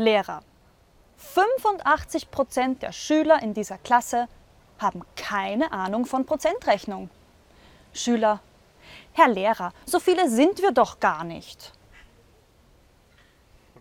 Lehrer. 85 Prozent der Schüler in dieser Klasse haben keine Ahnung von Prozentrechnung. Schüler. Herr Lehrer, so viele sind wir doch gar nicht.